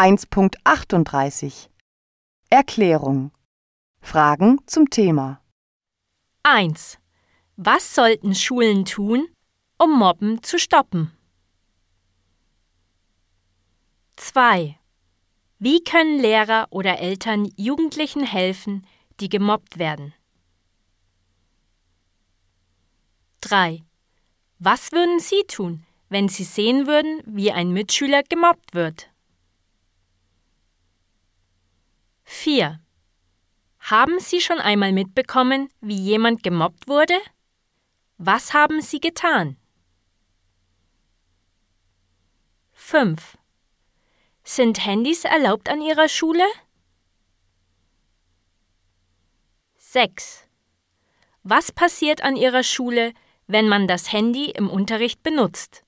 1.38 Erklärung Fragen zum Thema 1. Was sollten Schulen tun, um Mobben zu stoppen? 2. Wie können Lehrer oder Eltern Jugendlichen helfen, die gemobbt werden? 3. Was würden Sie tun, wenn Sie sehen würden, wie ein Mitschüler gemobbt wird? 4. Haben Sie schon einmal mitbekommen, wie jemand gemobbt wurde? Was haben Sie getan? 5. Sind Handys erlaubt an Ihrer Schule? 6. Was passiert an Ihrer Schule, wenn man das Handy im Unterricht benutzt?